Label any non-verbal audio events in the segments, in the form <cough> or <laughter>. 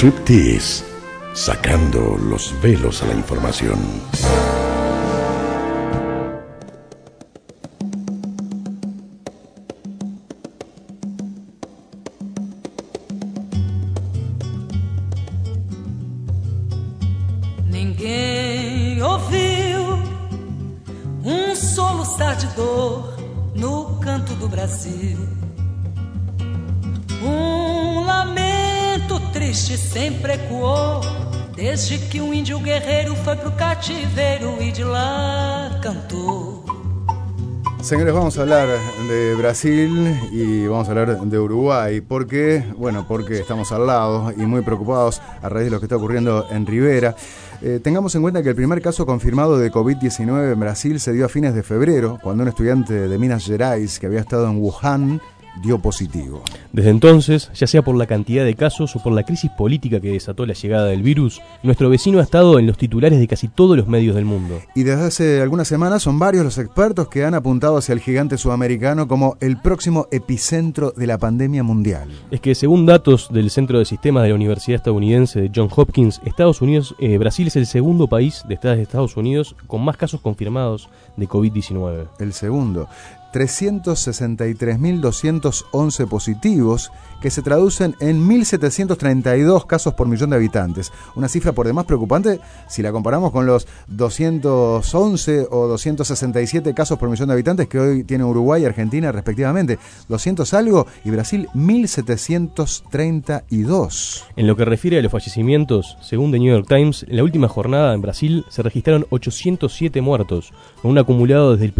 Striptease, sacando los velos a la información. Señores, vamos a hablar de Brasil y vamos a hablar de Uruguay. ¿Por qué? Bueno, porque estamos al lado y muy preocupados a raíz de lo que está ocurriendo en Rivera. Eh, tengamos en cuenta que el primer caso confirmado de COVID-19 en Brasil se dio a fines de febrero, cuando un estudiante de Minas Gerais que había estado en Wuhan dio positivo. Desde entonces, ya sea por la cantidad de casos o por la crisis política que desató la llegada del virus, nuestro vecino ha estado en los titulares de casi todos los medios del mundo. Y desde hace algunas semanas son varios los expertos que han apuntado hacia el gigante sudamericano como el próximo epicentro de la pandemia mundial. Es que según datos del Centro de Sistemas de la Universidad Estadounidense de John Hopkins, Estados Unidos, eh, Brasil es el segundo país de Estados Unidos con más casos confirmados de COVID-19. El segundo. 363.211 positivos, que se traducen en 1.732 casos por millón de habitantes. Una cifra por demás preocupante si la comparamos con los 211 o 267 casos por millón de habitantes que hoy tiene Uruguay y Argentina respectivamente. 200 algo y Brasil 1.732. En lo que refiere a los fallecimientos, según The New York Times, en la última jornada en Brasil se registraron 807 muertos, con un acumulado desde el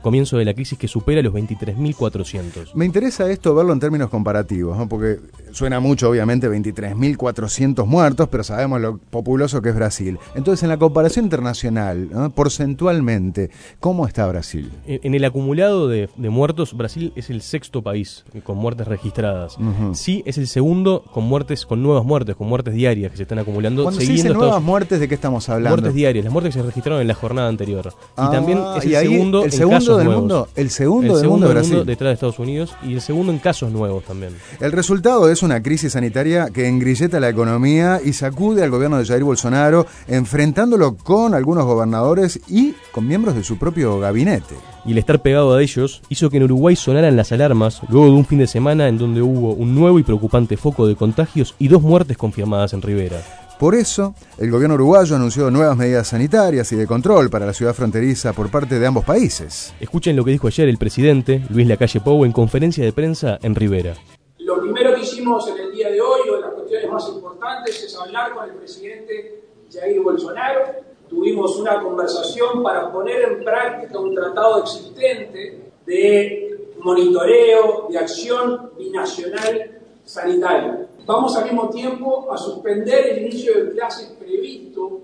comienzo de la crisis que supera los 23.400. Me interesa esto verlo en términos comparativos, ¿no? porque suena mucho, obviamente, 23.400 muertos, pero sabemos lo populoso que es Brasil. Entonces, en la comparación internacional, ¿no? porcentualmente, ¿cómo está Brasil? En, el acumulado de, muertos, Brasil es el sexto país con muertes registradas. Sí, es el segundo con muertes, con nuevas muertes, con muertes diarias que se están acumulando. Cuando se dice nuevas muertes, ¿de qué estamos hablando? Muertes diarias, las muertes que se registraron en la jornada anterior. y también es el segundo, el segundo en casos del nuevos. mundo, el segundo, del mundo, de Brasil. detrás de Estados Unidos y el segundo en casos nuevos también. El resultado es una crisis sanitaria que engrilleta la economía y sacude al gobierno de Jair Bolsonaro, enfrentándolo con algunos gobernadores y con miembros de su propio gabinete. Y el estar pegado a ellos hizo que en Uruguay sonaran las alarmas luego de un fin de semana en donde hubo un nuevo y preocupante foco de contagios y dos muertes confirmadas en Rivera. Por eso, el gobierno uruguayo anunció nuevas medidas sanitarias y de control para la ciudad fronteriza por parte de ambos países. Escuchen lo que dijo ayer el presidente Luis Lacalle Pou en conferencia de prensa en Rivera. Lo primero que hicimos en el día de hoy, o de las cuestiones más importantes, es hablar con el presidente Jair Bolsonaro. Tuvimos una conversación para poner en práctica un tratado existente de monitoreo, de acción binacional sanitaria vamos al mismo tiempo a suspender el inicio de clases previsto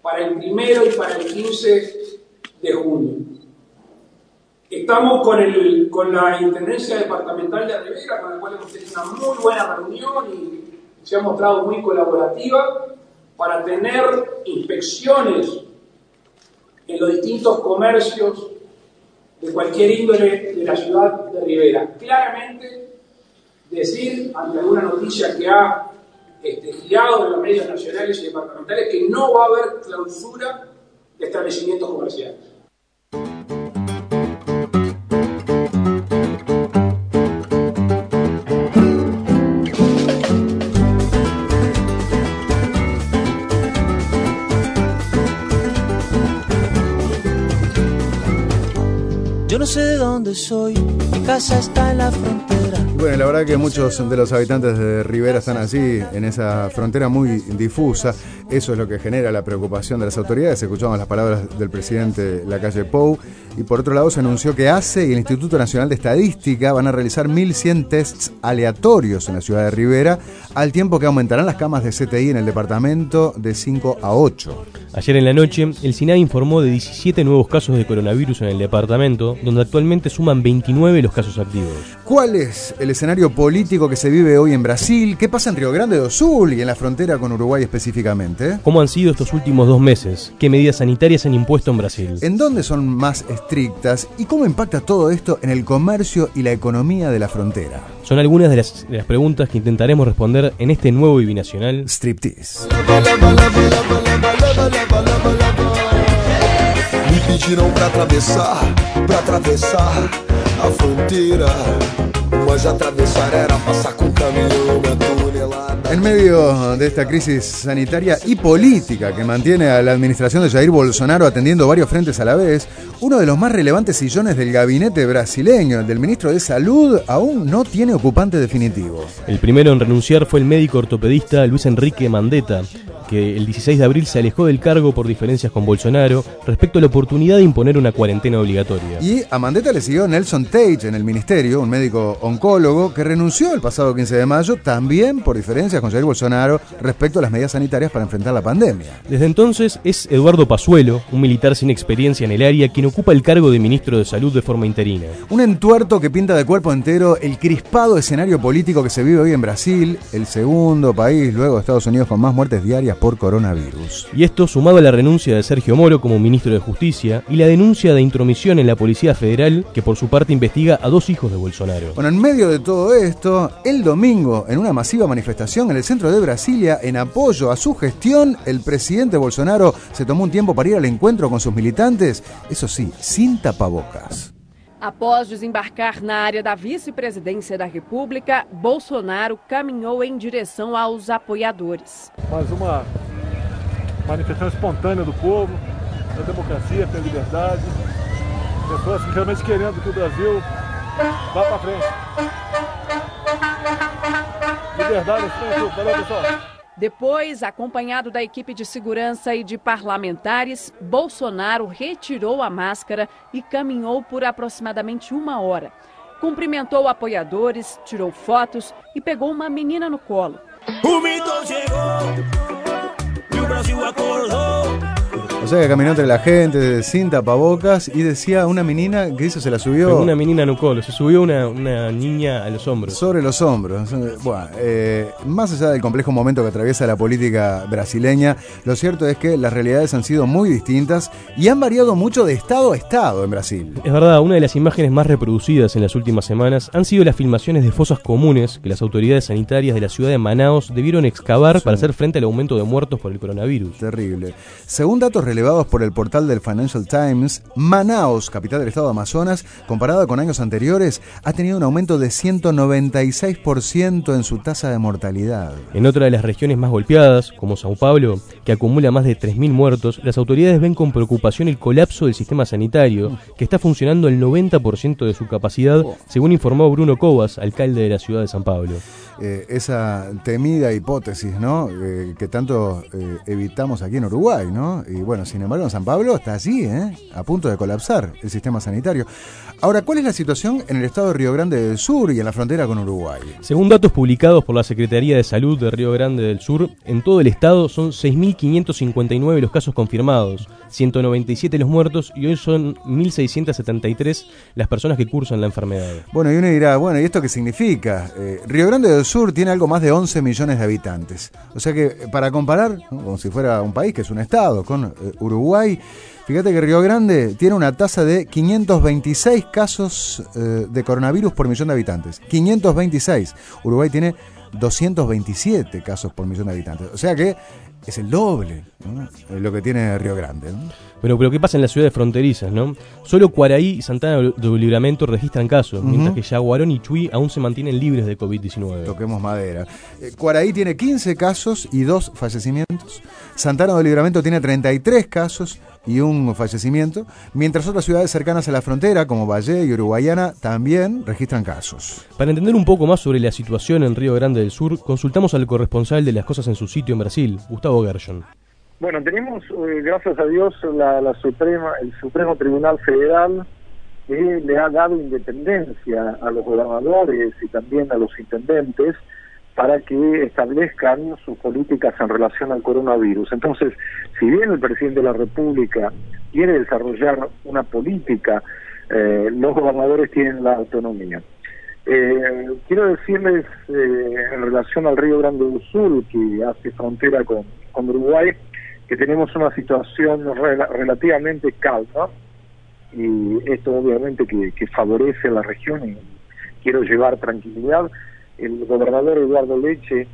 para el primero y para el 15 de junio. Estamos con, el, con la Intendencia Departamental de Rivera, con la cual hemos tenido una muy buena reunión y se ha mostrado muy colaborativa para tener inspecciones en los distintos comercios de cualquier índole de la ciudad de Rivera. Claramente decir ante alguna noticia que ha este, girado en los medios nacionales y departamentales que no va a haber clausura de establecimientos comerciales. Sé de dónde soy, mi casa está en la frontera bueno, la verdad que muchos de los habitantes de Rivera están así, en esa frontera muy difusa. Eso es lo que genera la preocupación de las autoridades. Escuchamos las palabras del presidente la calle Pou. Y por otro lado, se anunció que ACE y el Instituto Nacional de Estadística van a realizar 1.100 tests aleatorios en la ciudad de Rivera, al tiempo que aumentarán las camas de CTI en el departamento de 5 a 8. Ayer en la noche, el SINAI informó de 17 nuevos casos de coronavirus en el departamento, donde actualmente suman 29 los casos activos. ¿Cuál es el escenario político que se vive hoy en Brasil? ¿Qué pasa en Río Grande do Sul y en la frontera con Uruguay específicamente? ¿Cómo han sido estos últimos dos meses? ¿Qué medidas sanitarias han impuesto en Brasil? ¿En dónde son más estrictas? ¿Y cómo impacta todo esto en el comercio y la economía de la frontera? Son algunas de las, de las preguntas que intentaremos responder en este nuevo y binacional. Striptease. Me pediram pra atravessar, pra atravessar a fronteira. Mas atravessar era passar com caminhão, uma tonelada. En medio de esta crisis sanitaria y política que mantiene a la administración de Jair Bolsonaro atendiendo varios frentes a la vez, uno de los más relevantes sillones del gabinete brasileño, el del ministro de Salud, aún no tiene ocupante definitivo. El primero en renunciar fue el médico ortopedista Luis Enrique Mandetta, que el 16 de abril se alejó del cargo por diferencias con Bolsonaro respecto a la oportunidad de imponer una cuarentena obligatoria. Y a Mandetta le siguió Nelson Tate en el ministerio, un médico oncólogo que renunció el pasado 15 de mayo también por diferencias con Jair Bolsonaro respecto a las medidas sanitarias para enfrentar la pandemia. Desde entonces es Eduardo Pazuelo, un militar sin experiencia en el área, quien ocupa el cargo de ministro de Salud de forma interina. Un entuerto que pinta de cuerpo entero el crispado escenario político que se vive hoy en Brasil, el segundo país luego de Estados Unidos con más muertes diarias por coronavirus. Y esto sumado a la renuncia de Sergio Moro como ministro de Justicia y la denuncia de intromisión en la Policía Federal, que por su parte investiga a dos hijos de Bolsonaro. Bueno, en medio de todo esto, el domingo, en una masiva manifestación en el centro de Brasilia, en apoyo a su gestión, el presidente Bolsonaro se tomó un tiempo para ir al encuentro con sus militantes, eso sí, sin tapabocas. Após desembarcar na área da vice-presidência da República, Bolsonaro caminhou em direção aos apoiadores. mais uma manifestação espontânea do povo, da democracia, pela liberdade. Pessoas que realmente querendo que o Brasil vá para frente. Valeu, pessoal. Depois, acompanhado da equipe de segurança e de parlamentares, Bolsonaro retirou a máscara e caminhou por aproximadamente uma hora. Cumprimentou apoiadores, tirou fotos e pegou uma menina no colo. O mito chegou e o Brasil acordou. O sea que caminó entre la gente sin tapabocas y decía una menina que hizo, se la subió Una menina no colo, se subió una, una niña a los hombros. sobre los hombros. Bueno, eh, más allá del complejo momento que atraviesa la política brasileña, lo cierto es que las realidades han sido muy distintas y han variado mucho de estado a estado en Brasil. Es verdad, una de las imágenes más reproducidas en las últimas semanas han sido las filmaciones de fosas comunes que las autoridades sanitarias de la ciudad de Manaus debieron excavar para hacer frente al aumento de muertos por el coronavirus. Terrible. Según datos relevados por el portal del Financial Times, Manaus, capital del estado de Amazonas, comparada con años anteriores, ha tenido un aumento de 196% en su tasa de mortalidad. En otra de las regiones más golpeadas, como Sao Paulo, que acumula más de 3.000 muertos, las autoridades ven con preocupación el colapso del sistema sanitario, que está funcionando al 90% de su capacidad, según informó Bruno Covas, alcalde de la ciudad de San Pablo. Eh, esa temida hipótesis, ¿no? Eh, que tanto eh, evitamos aquí en Uruguay, ¿no? Y bueno, sin embargo, en San Pablo está allí, ¿eh? A punto de colapsar el sistema sanitario. Ahora, ¿cuál es la situación en el estado de Río Grande del Sur y en la frontera con Uruguay? Según datos publicados por la Secretaría de Salud de Río Grande del Sur, en todo el estado son 6.559 los casos confirmados, 197 los muertos y hoy son 1.673 las personas que cursan la enfermedad. Bueno, y uno dirá, bueno, ¿y esto qué significa? Eh, Río Grande del Sur tiene algo más de 11 millones de habitantes. O sea que, eh, para comparar, ¿no? como si fuera un país que es un estado, con eh, Uruguay, fíjate que Río Grande tiene una tasa de 526 casos eh, de coronavirus por millón de habitantes. 526. Uruguay tiene 227 casos por millón de habitantes. O sea que es el doble ¿no? Eh, lo que tiene Río Grande. ¿no? Pero, pero ¿qué pasa en las ciudades fronterizas, no? Solo Cuaraí y Santana de Libramento registran casos, mientras que Yaguarón y Chuy aún se mantienen libres de COVID-19. Toquemos madera. Eh, Cuaraí tiene 15 casos y dos fallecimientos. Santana de Libramento tiene 33 casos y un fallecimiento, mientras otras ciudades cercanas a la frontera, como Valle y Uruguayana, también registran casos. Para entender un poco más sobre la situación en Río Grande del Sur, consultamos al corresponsal de las cosas en su sitio en Brasil, Gustavo Gershon. Bueno, tenemos, eh, gracias a Dios, la, la Suprema, el Supremo Tribunal Federal que le ha dado independencia a los gobernadores y también a los intendentes para que establezcan sus políticas en relación al coronavirus. Entonces, si bien el presidente de la República quiere desarrollar una política, eh, los gobernadores tienen la autonomía. Eh, quiero decirles eh, en relación al Río Grande del Sur, que hace frontera con, con Uruguay, que tenemos una situación rela- relativamente calma y esto obviamente que, que favorece a la región y quiero llevar tranquilidad. El gobernador Eduardo Leche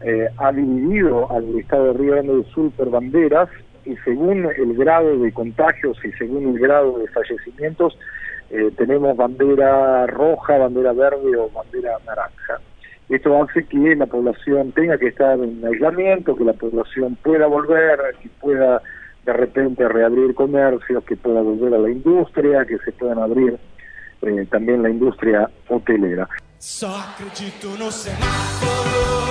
eh, ha dividido al estado de Río Grande do Sur banderas y según el grado de contagios y según el grado de fallecimientos eh, tenemos bandera roja, bandera verde o bandera naranja. Esto hace que la población tenga que estar en aislamiento, que la población pueda volver, que pueda de repente reabrir comercios, que pueda volver a la industria, que se puedan abrir eh, también la industria hotelera. Só acredito no semáforo,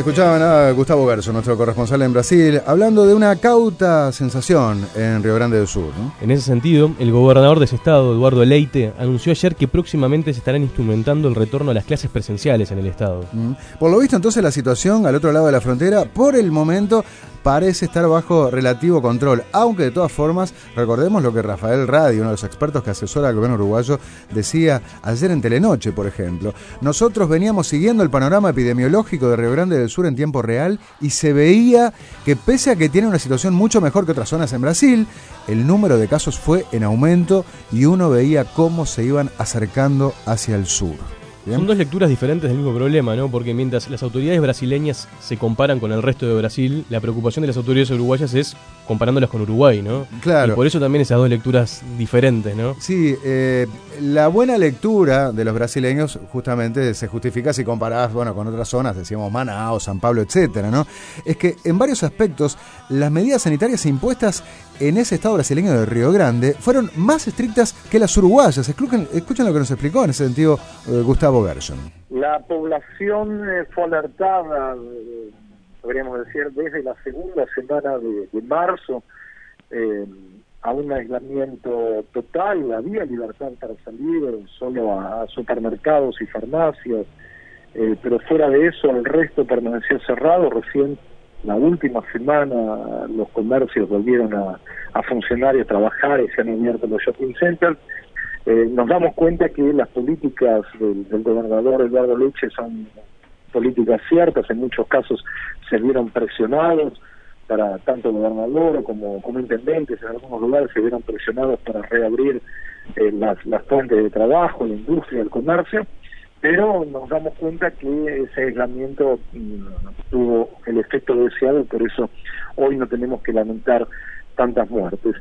Escuchaban a Gustavo Gerso, nuestro corresponsal en Brasil, hablando de una cauta sensación en Río Grande do Sur. ¿no? En ese sentido, el gobernador de ese estado, Eduardo Leite, anunció ayer que próximamente se estarán instrumentando el retorno a las clases presenciales en el estado. Mm. Por lo visto, entonces, la situación al otro lado de la frontera, por el momento, parece estar bajo relativo control. Aunque, de todas formas, recordemos lo que Rafael Radi, uno de los expertos que asesora al gobierno uruguayo, decía ayer en Telenoche, por ejemplo. Nosotros veníamos siguiendo el panorama epidemiológico de Río Grande del Sur en tiempo real y se veía que, pese a que tiene una situación mucho mejor que otras zonas en Brasil, el número de casos fue en aumento y uno veía cómo se iban acercando hacia el sur. ¿Bien? Son dos lecturas diferentes del mismo problema, ¿no? Porque mientras las autoridades brasileñas se comparan con el resto de Brasil, la preocupación de las autoridades uruguayas es comparándolas con Uruguay, ¿no? Claro. Y por eso también esas dos lecturas diferentes, ¿no? Sí, eh, la buena lectura de los brasileños justamente se justifica si comparás, bueno, con otras zonas, decíamos Manaus, San Pablo, etcétera, ¿no? Es que en varios aspectos las medidas sanitarias impuestas en ese estado brasileño de Río Grande fueron más estrictas que las uruguayas. Escuchen, lo que nos explicó en ese sentido eh, Gustavo Gershon. La población eh, fue alertada, eh, podríamos decir, desde la segunda semana de, marzo eh, a un aislamiento total. Había libertad para salir solo a, a supermercados y farmacias, pero fuera de eso el resto permaneció cerrado. Recién la última semana los comercios volvieron a, funcionar y a trabajar y se han abierto los shopping centers. Eh, nos damos cuenta que las políticas del, gobernador Eduardo Leche son políticas ciertas, en muchos casos se vieron presionados para tanto gobernador como, como intendentes, en algunos lugares se vieron presionados para reabrir eh, las, las fuentes de trabajo, la industria, el comercio, pero nos damos cuenta que ese aislamiento mm, tuvo el efecto deseado por eso hoy no tenemos que lamentar tantas muertes.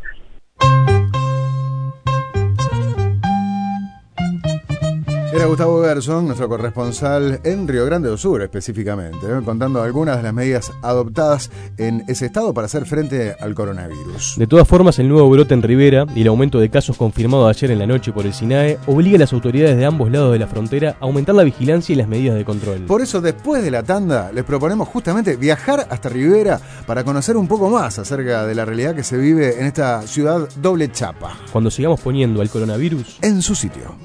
Era Gustavo Gerson, nuestro corresponsal en Río Grande do Sur específicamente, ¿eh? contando algunas de las medidas adoptadas en ese estado para hacer frente al coronavirus. De todas formas, el nuevo brote en Rivera y el aumento de casos confirmado ayer en la noche por el SINAE obliga a las autoridades de ambos lados de la frontera a aumentar la vigilancia y las medidas de control. Por eso, después de la tanda, les proponemos justamente viajar hasta Rivera para conocer un poco más acerca de la realidad que se vive en esta ciudad doble chapa, Cuando sigamos poniendo al coronavirus en su sitio.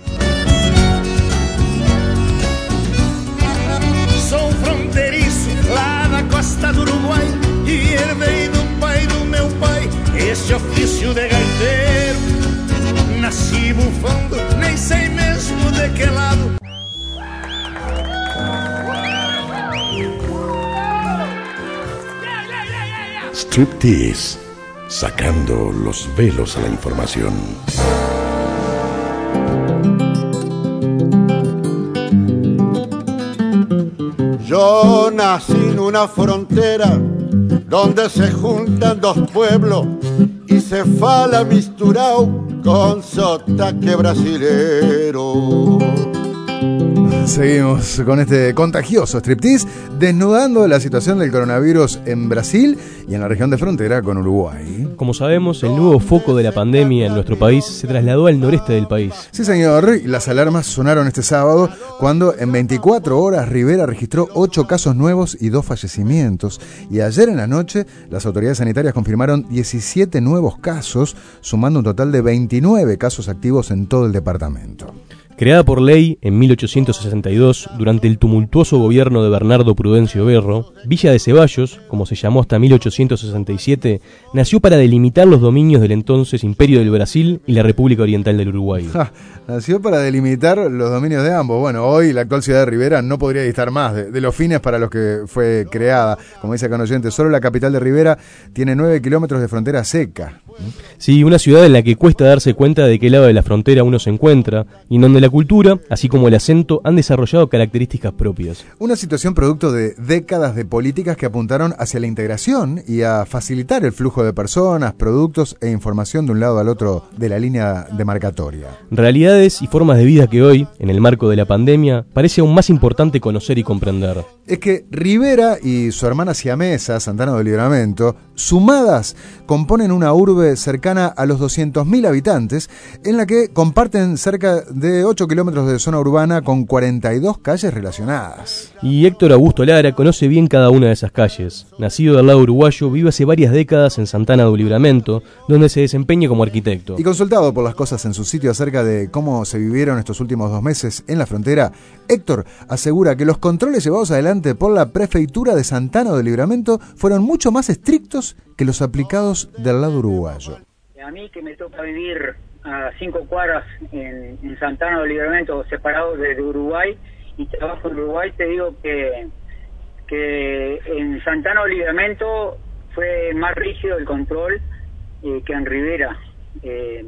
Esse ofício de gaiteiro. Nasci bufando, nem sei mesmo de que lado. Striptease, sacando los velos a la información. Yo nací en una frontera donde se juntan dos pueblos y se fala misturao con sotaque brasilero. Seguimos con este contagioso striptease, desnudando la situación del coronavirus en Brasil y en la región de frontera con Uruguay. Como sabemos, el nuevo foco de la pandemia en nuestro país se trasladó al noreste del país. Sí, señor, las alarmas sonaron este sábado cuando en 24 horas Rivera registró 8 casos nuevos y 2 fallecimientos. Y ayer en la noche las autoridades sanitarias confirmaron 17 nuevos casos, sumando un total de 29 casos activos en todo el departamento. Creada por ley en 1862 durante el tumultuoso gobierno de Bernardo Prudencio Berro, Villa de Ceballos, como se llamó hasta 1867, nació para delimitar los dominios del entonces Imperio del Brasil y la República Oriental del Uruguay. Ja, nació para delimitar los dominios de ambos. Bueno, hoy la actual ciudad de Rivera no podría distar más de, de los fines para los que fue creada. Como dice acá un oyente, solo la capital de Rivera tiene 9 kilómetros de frontera seca. Sí, una ciudad en la que cuesta darse cuenta de qué lado de la frontera uno se encuentra y en donde la cultura, así como el acento, han desarrollado características propias. Una situación producto de décadas de políticas que apuntaron hacia la integración y a facilitar el flujo de personas, productos e información de un lado al otro de la línea demarcatoria. Realidades y formas de vida que hoy, en el marco de la pandemia, parece aún más importante conocer y comprender. Es que Rivera y su hermana siamesa, Santana del Libramento, sumadas, componen una urbe cercana a los 200.000 habitantes, en la que comparten cerca de 8 kilómetros de zona urbana con 42 calles relacionadas. Y Héctor Augusto Lara conoce bien cada una de esas calles. Nacido del lado uruguayo, vive hace varias décadas en Santana del Libramento, donde se desempeña como arquitecto. Y consultado por las cosas en su sitio acerca de cómo se vivieron estos últimos dos meses en la frontera, Héctor asegura que los controles llevados adelante por la prefeitura de Santana del Libramento fueron mucho más estrictos que los aplicados del lado uruguayo. A mí que me toca vivir a cinco cuadras en, en Santana del Libramento, separado de, de Uruguay, y trabajo en Uruguay, te digo que, que en Santana del Libramento fue más rígido el control eh, que en Rivera. Eh,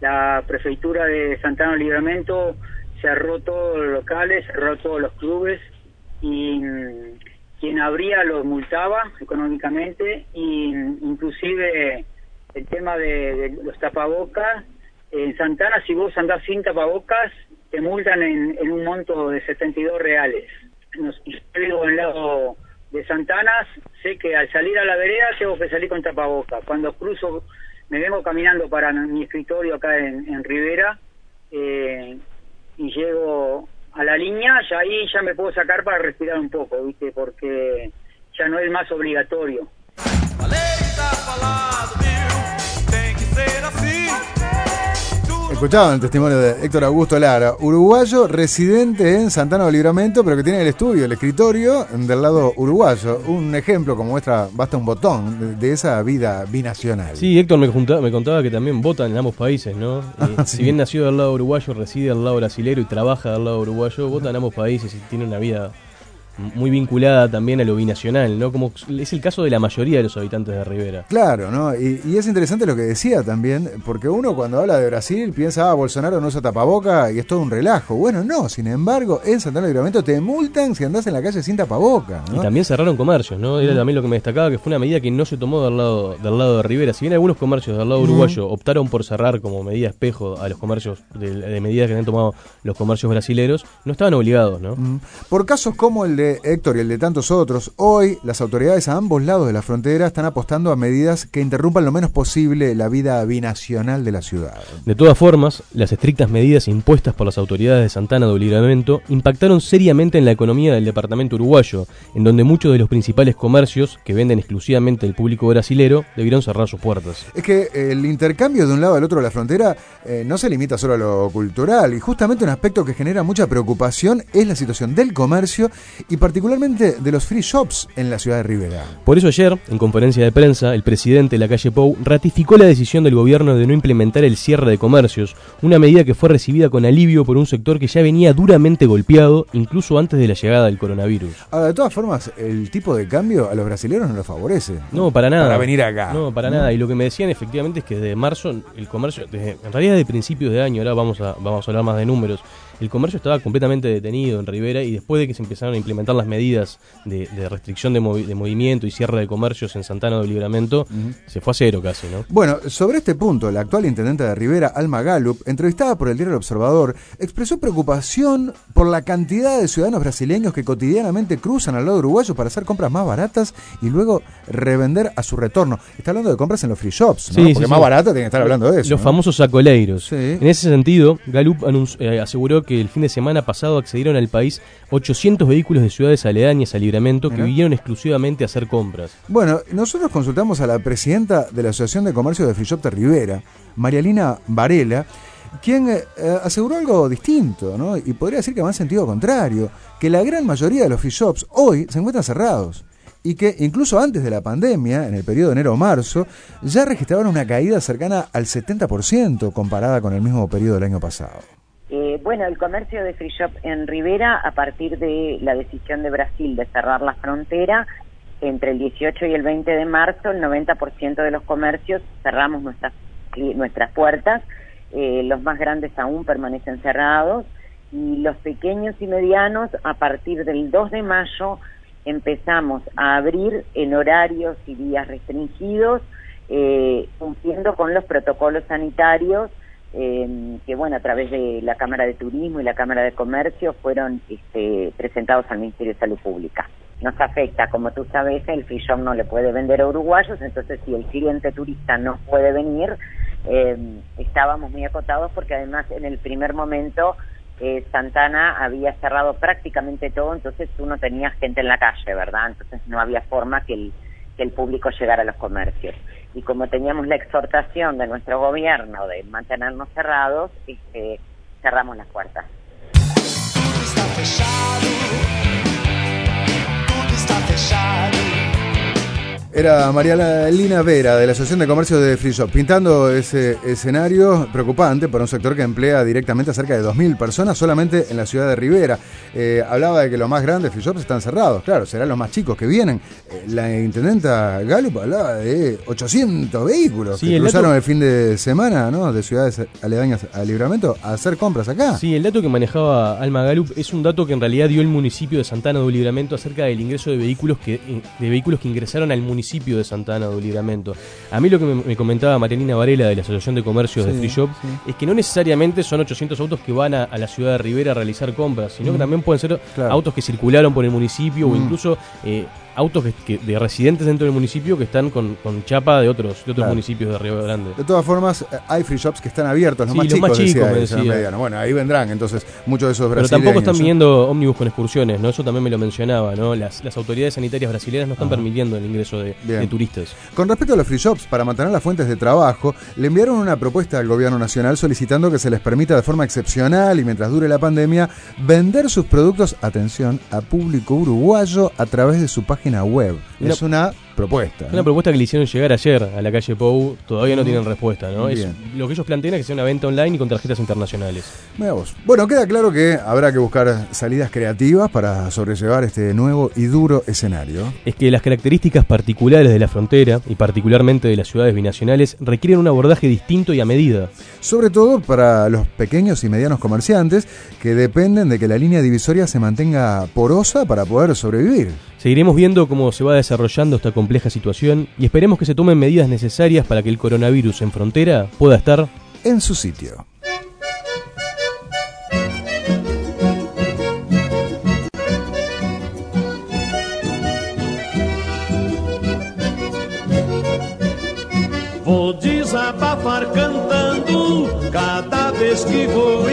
la prefeitura de Santana del Libramento cerró todos los locales, cerró todos los clubes y mm, quien abría los multaba económicamente y mm, inclusive el tema de, de los tapabocas en Santana si vos andás sin tapabocas te multan en, un monto de 72 reales. Nos, yo vivo el lado de Santanas sé que al salir a la vereda tengo que salir con tapabocas. Cuando cruzo me vengo caminando para mi escritorio acá en, en Rivera eh, y llego a la línea, ya ahí ya me puedo sacar para respirar un poco, ¿viste? Porque ya no es más obligatorio. Escuchaban el testimonio de Héctor Augusto Lara, uruguayo residente en Santana del Libramento, pero que tiene el estudio, el escritorio del lado uruguayo. Un ejemplo, como muestra, basta un botón, de, de esa vida binacional. Sí, Héctor me, junta- me contaba que también vota en ambos países, ¿no? <laughs> Eh, Ah, sí. Si bien nació del lado uruguayo, reside del lado brasilero y trabaja del lado uruguayo, vota en ambos países y tiene una vida muy vinculada también a lo binacional, ¿no? Como es el caso de la mayoría de los habitantes de Rivera. Claro, ¿no? Y, y es interesante lo que decía también, porque uno cuando habla de Brasil piensa, ah, Bolsonaro no usa tapaboca y es todo un relajo. Bueno, no, sin embargo, en Santana del Libramento te multan si andás en la calle sin tapaboca, ¿no? Y también cerraron comercios, ¿no? Era también lo que me destacaba, que fue una medida que no se tomó del lado, del lado de Rivera. Si bien algunos comercios del lado uruguayo optaron por cerrar como medida espejo a los comercios, de, de medidas que han tomado los comercios brasileros, no estaban obligados, ¿no? Por casos como el de Héctor y el de tantos otros, hoy las autoridades a ambos lados de la frontera están apostando a medidas que interrumpan lo menos posible la vida binacional de la ciudad. De todas formas, las estrictas medidas impuestas por las autoridades de Santana del Libramento impactaron seriamente en la economía del departamento uruguayo, en donde muchos de los principales comercios que venden exclusivamente al público brasilero debieron cerrar sus puertas. Es que el intercambio de un lado al otro de la frontera eh, no se limita solo a lo cultural y justamente un aspecto que genera mucha preocupación es la situación del comercio y particularmente de los free shops en la ciudad de Rivera. Por eso ayer, en conferencia de prensa, el presidente de la calle Pou ratificó la decisión del gobierno de no implementar el cierre de comercios, una medida que fue recibida con alivio por un sector que ya venía duramente golpeado, incluso antes de la llegada del coronavirus. Ahora, de todas formas, el tipo de cambio a los brasileños no los favorece. No, para nada. Para venir acá. No, para nada. Y lo que me decían efectivamente es que desde marzo el comercio, desde- en realidad de principios de año, ahora vamos a, vamos a hablar más de números, el comercio estaba completamente detenido en Rivera y después de que se empezaron a implementar las medidas de, de restricción de, movi- de movimiento y cierre de comercios en Santana del Libramento, se fue a cero casi, ¿no? Bueno, sobre este punto, la actual intendente de Rivera, Alma Gallup, entrevistada por el diario El Observador, expresó preocupación por la cantidad de ciudadanos brasileños que cotidianamente cruzan al lado uruguayo para hacer compras más baratas y luego revender a su retorno. Está hablando de compras en los free shops, ¿no? Sí, Porque sí, más sí. barato tiene que estar hablando de eso. Los ¿no? famosos sacoleiros. En ese sentido, Gallup eh, aseguró que el fin de semana pasado accedieron al país 800 vehículos de ciudades aledañas al Libramento que Mirá. vinieron exclusivamente a hacer compras. Bueno, nosotros consultamos a la presidenta de la Asociación de Comercio de Free de Rivera, Marialina Varela, quien eh, aseguró algo distinto, ¿no? Y podría decir que va en sentido contrario, que la gran mayoría de los fish shops hoy se encuentran cerrados y que incluso antes de la pandemia, en el periodo de enero-marzo, ya registraban una caída cercana al 70% comparada con el mismo periodo del año pasado. Eh, bueno, el comercio de free shop en Rivera, a partir de la decisión de Brasil de cerrar la frontera, entre el 18 y el 20 de marzo, el 90% de los comercios cerramos nuestras, nuestras puertas, eh, los más grandes aún permanecen cerrados. Y los pequeños y medianos, a partir del 2 de mayo, empezamos a abrir en horarios y días restringidos, eh, cumpliendo con los protocolos sanitarios eh, que, bueno, a través de la Cámara de Turismo y la Cámara de Comercio fueron este, presentados al Ministerio de Salud Pública. Nos afecta, como tú sabes, el free no le puede vender a uruguayos, entonces si el cliente turista no puede venir, eh, estábamos muy acotados porque además en el primer momento eh, Santana había cerrado prácticamente todo, entonces tú no tenías gente en la calle, ¿verdad? Entonces no había forma que el, que el público llegara a los comercios. Y como teníamos la exhortación de nuestro gobierno de mantenernos cerrados, este, cerramos las puertas. Era María Lina Vera, de la Asociación de Comercio de Free Shop, pintando ese escenario preocupante para un sector que emplea directamente a cerca de 2.000 personas solamente en la ciudad de Rivera. Eh, hablaba de que los más grandes free shops están cerrados, claro, serán los más chicos que vienen. Eh, la intendenta Gallup hablaba de 800 vehículos que cruzaron el fin de semana ¿no? de ciudades aledañas al libramento a hacer compras acá. Sí, el dato que manejaba Alma Gallup es un dato que en realidad dio el municipio de Santana de Libramento acerca del ingreso de vehículos que, de vehículos que ingresaron al municipio municipio de Santana de Libramento. A mí lo que me, comentaba Marianina Varela de la Asociación de Comercios de Free Shop es que no necesariamente son 800 autos que van a, la ciudad de Rivera a realizar compras, sino que también pueden ser autos que circularon por el municipio o incluso eh, autos que, de residentes dentro del municipio que están con, chapa de otros de otros municipios de Río Grande. De todas formas, eh, hay free shops que están abiertos, los más chicos, Bueno, ahí vendrán, entonces muchos de esos brasileños. Pero tampoco están viendo ómnibus con excursiones, ¿no? Eso también me lo mencionaba, ¿no? Las, autoridades sanitarias brasileñas no están permitiendo el ingreso de, turistas. Con respecto a los free shops, para mantener las fuentes de trabajo, le enviaron una propuesta al gobierno nacional solicitando que se les permita de forma excepcional y mientras dure la pandemia, vender sus productos, atención, a público uruguayo a través de su página web. es una propuesta. Una propuesta que le hicieron llegar ayer a la calle Pou, todavía no tienen respuesta, ¿no? Es, lo que ellos plantean es que sea una venta online y con tarjetas internacionales. Bueno, queda claro que habrá que buscar salidas creativas para sobrellevar este nuevo y duro escenario. Es que las características particulares de la frontera, y particularmente de las ciudades binacionales, requieren un abordaje distinto y a medida. Sobre todo para los pequeños y medianos comerciantes que dependen de que la línea divisoria se mantenga porosa para poder sobrevivir. Seguiremos viendo cómo se va desarrollando esta compleja situación y esperemos que se tomen medidas necesarias para que el coronavirus en frontera pueda estar en su sitio. Vou desabafar cantando cada vez que vou